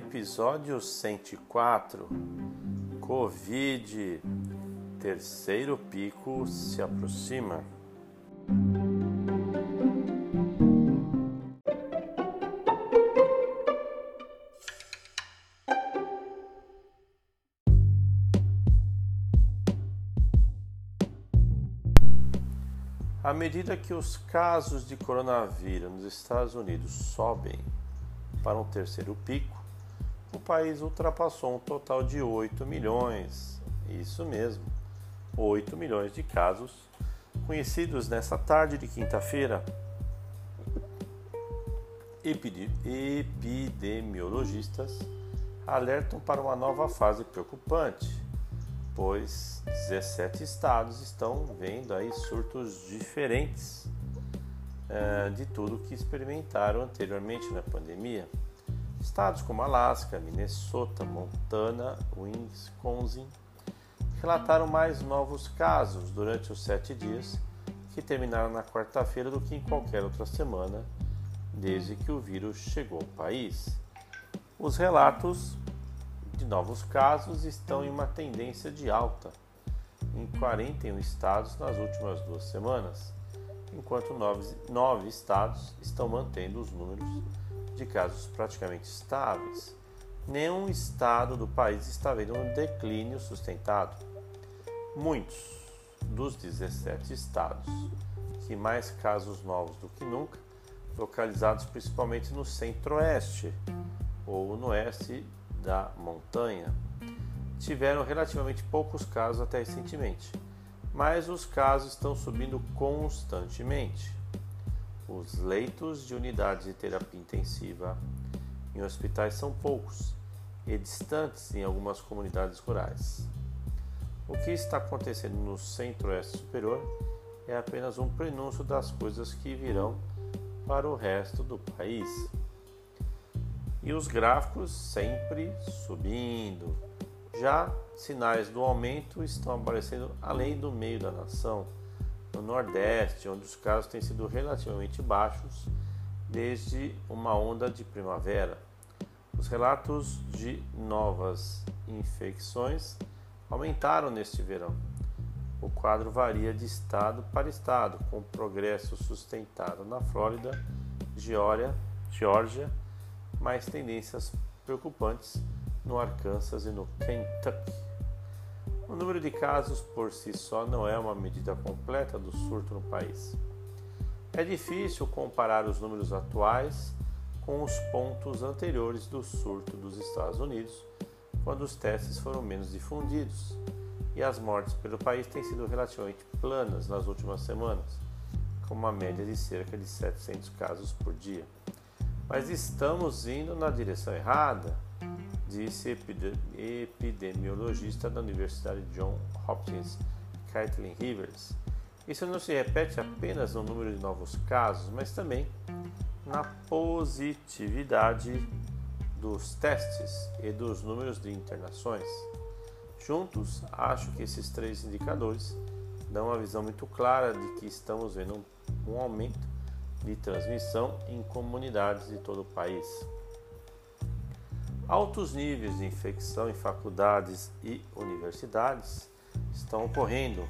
Episódio 104 Covid Terceiro pico se aproxima. À medida que os casos de coronavírus nos Estados Unidos sobem para um terceiro pico, país ultrapassou um total de 8 milhões, isso mesmo, 8 milhões de casos conhecidos nessa tarde de quinta-feira. Epidemiologistas alertam para uma nova fase preocupante, pois 17 estados estão vendo aí surtos diferentes eh, de tudo que experimentaram anteriormente na pandemia. Estados como Alasca, Minnesota, Montana, Wisconsin relataram mais novos casos durante os sete dias que terminaram na quarta-feira do que em qualquer outra semana desde que o vírus chegou ao país. Os relatos de novos casos estão em uma tendência de alta em 41 estados nas últimas duas semanas, enquanto nove, nove estados estão mantendo os números de casos praticamente estáveis, nenhum estado do país está vendo um declínio sustentado. Muitos dos 17 estados que mais casos novos do que nunca, localizados principalmente no centro-oeste ou no oeste da montanha, tiveram relativamente poucos casos até recentemente, mas os casos estão subindo constantemente. Os leitos de unidades de terapia intensiva em hospitais são poucos e distantes em algumas comunidades rurais. O que está acontecendo no Centro-Oeste Superior é apenas um prenúncio das coisas que virão para o resto do país. E os gráficos sempre subindo. Já sinais do aumento estão aparecendo além do meio da nação no Nordeste, onde os casos têm sido relativamente baixos desde uma onda de primavera. Os relatos de novas infecções aumentaram neste verão. O quadro varia de estado para estado, com progresso sustentado na Flórida, Geórgia, Geórgia, mas tendências preocupantes no Arkansas e no Kentucky. O número de casos por si só não é uma medida completa do surto no país. É difícil comparar os números atuais com os pontos anteriores do surto dos Estados Unidos, quando os testes foram menos difundidos e as mortes pelo país têm sido relativamente planas nas últimas semanas, com uma média de cerca de 700 casos por dia. Mas estamos indo na direção errada disse epidemiologista da Universidade John Hopkins, Caitlin Rivers. Isso não se repete apenas no número de novos casos, mas também na positividade dos testes e dos números de internações. Juntos, acho que esses três indicadores dão uma visão muito clara de que estamos vendo um aumento de transmissão em comunidades de todo o país. Altos níveis de infecção em faculdades e universidades estão ocorrendo,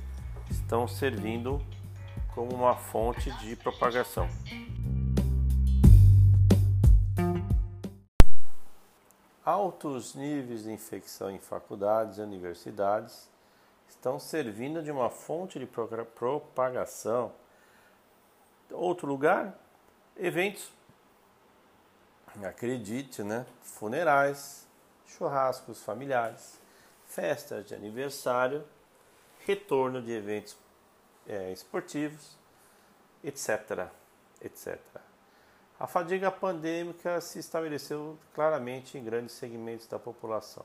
estão servindo como uma fonte de propagação. Altos níveis de infecção em faculdades e universidades estão servindo de uma fonte de propagação. Outro lugar, eventos acredite, né? Funerais, churrascos familiares, festas de aniversário, retorno de eventos é, esportivos, etc, etc. A fadiga pandêmica se estabeleceu claramente em grandes segmentos da população.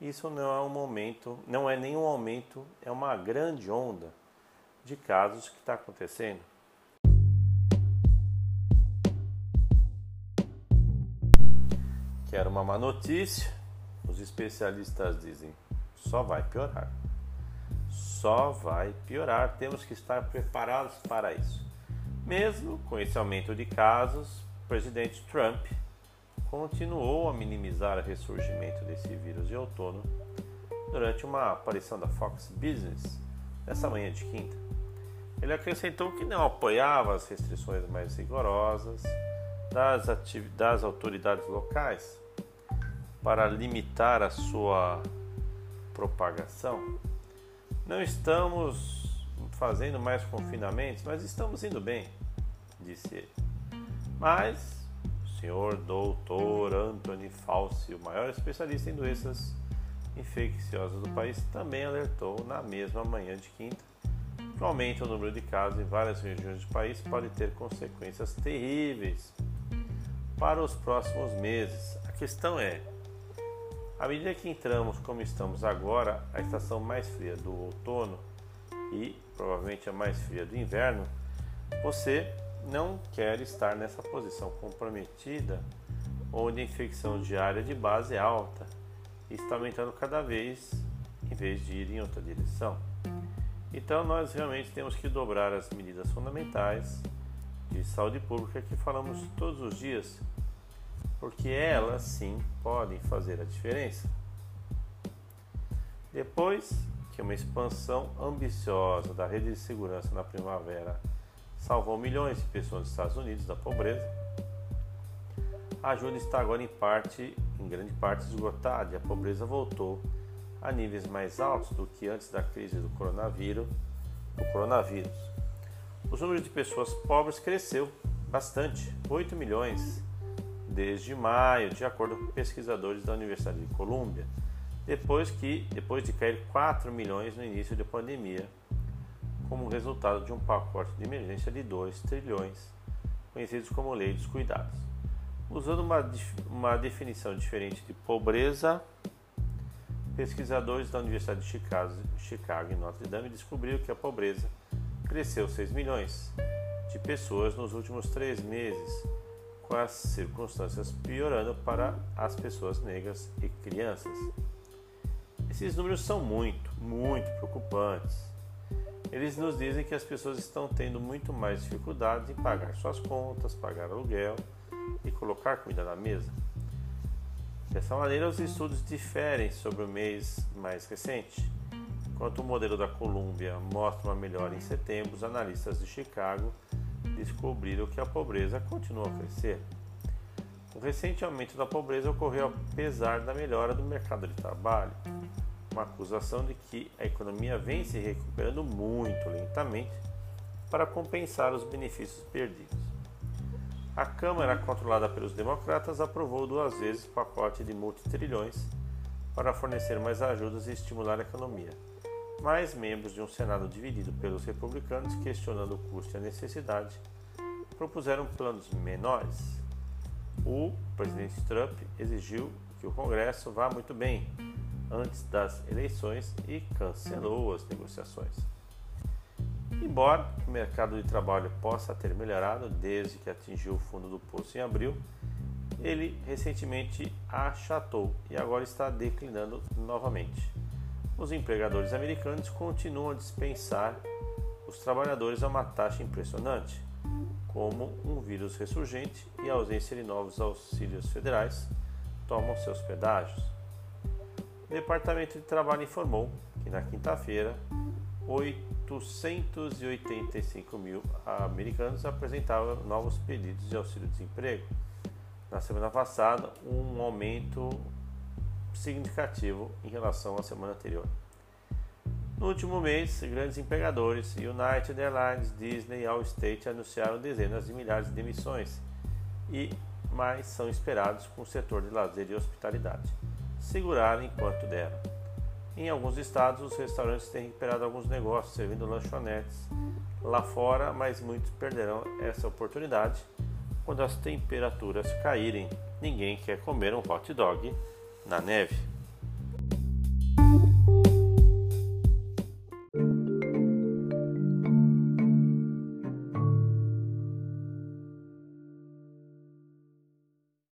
Isso não é um momento, não é nenhum aumento, é uma grande onda de casos que está acontecendo. Era uma má notícia, os especialistas dizem só vai piorar. Só vai piorar, temos que estar preparados para isso. Mesmo com esse aumento de casos, o presidente Trump continuou a minimizar o ressurgimento desse vírus de outono durante uma aparição da Fox Business nessa manhã de quinta. Ele acrescentou que não apoiava as restrições mais rigorosas das, das autoridades locais para limitar a sua propagação. Não estamos fazendo mais confinamentos, mas estamos indo bem, disse ele. Mas o senhor doutor Anthony Fauci, o maior especialista em doenças infecciosas do país, também alertou na mesma manhã de quinta que o aumento do número de casos em várias regiões do país pode ter consequências terríveis para os próximos meses. A questão é, à medida que entramos como estamos agora, a estação mais fria do outono e provavelmente a mais fria do inverno, você não quer estar nessa posição comprometida onde a infecção diária de base é alta e está aumentando cada vez em vez de ir em outra direção. Então nós realmente temos que dobrar as medidas fundamentais de saúde pública que falamos todos os dias, porque elas sim podem fazer a diferença. Depois que uma expansão ambiciosa da rede de segurança na primavera salvou milhões de pessoas dos Estados Unidos da pobreza, a ajuda está agora em parte, em grande parte esgotada e a pobreza voltou a níveis mais altos do que antes da crise do coronavírus. Do coronavírus. Os números de pessoas pobres cresceu bastante, 8 milhões desde maio, de acordo com pesquisadores da Universidade de Colômbia, depois que depois de cair 4 milhões no início da pandemia, como resultado de um pacote de emergência de 2 trilhões, conhecidos como Lei dos Cuidados. Usando uma, uma definição diferente de pobreza, pesquisadores da Universidade de Chicago, Chicago e Notre Dame descobriram que a pobreza cresceu 6 milhões de pessoas nos últimos três meses, com as circunstâncias piorando para as pessoas negras e crianças. Esses números são muito, muito preocupantes. Eles nos dizem que as pessoas estão tendo muito mais dificuldades em pagar suas contas, pagar aluguel e colocar comida na mesa. Dessa maneira, os estudos diferem sobre o mês mais recente. Enquanto o modelo da Colômbia mostra uma melhora em setembro, os analistas de Chicago descobriram que a pobreza continua a crescer. O recente aumento da pobreza ocorreu apesar da melhora do mercado de trabalho, uma acusação de que a economia vem se recuperando muito lentamente para compensar os benefícios perdidos. A Câmara, controlada pelos democratas, aprovou duas vezes o pacote de multitrilhões para fornecer mais ajudas e estimular a economia. Mas membros de um Senado dividido pelos republicanos, questionando o custo e a necessidade, propuseram planos menores. O presidente Trump exigiu que o Congresso vá muito bem, antes das eleições e cancelou as negociações. Embora o mercado de trabalho possa ter melhorado desde que atingiu o fundo do poço em abril, ele recentemente achatou e agora está declinando novamente. Os empregadores americanos continuam a dispensar os trabalhadores a uma taxa impressionante, como um vírus ressurgente e a ausência de novos auxílios federais tomam seus pedágios. O Departamento de Trabalho informou que na quinta-feira 885 mil americanos apresentavam novos pedidos de auxílio-desemprego. Na semana passada, um aumento significativo em relação à semana anterior. No último mês, grandes empregadores, United Airlines, Disney e Allstate anunciaram dezenas de milhares de demissões e mais são esperados com o setor de lazer e hospitalidade seguraram enquanto deram. Em alguns estados, os restaurantes têm recuperado alguns negócios, servindo lanchonetes lá fora, mas muitos perderão essa oportunidade quando as temperaturas caírem. Ninguém quer comer um hot dog na neve.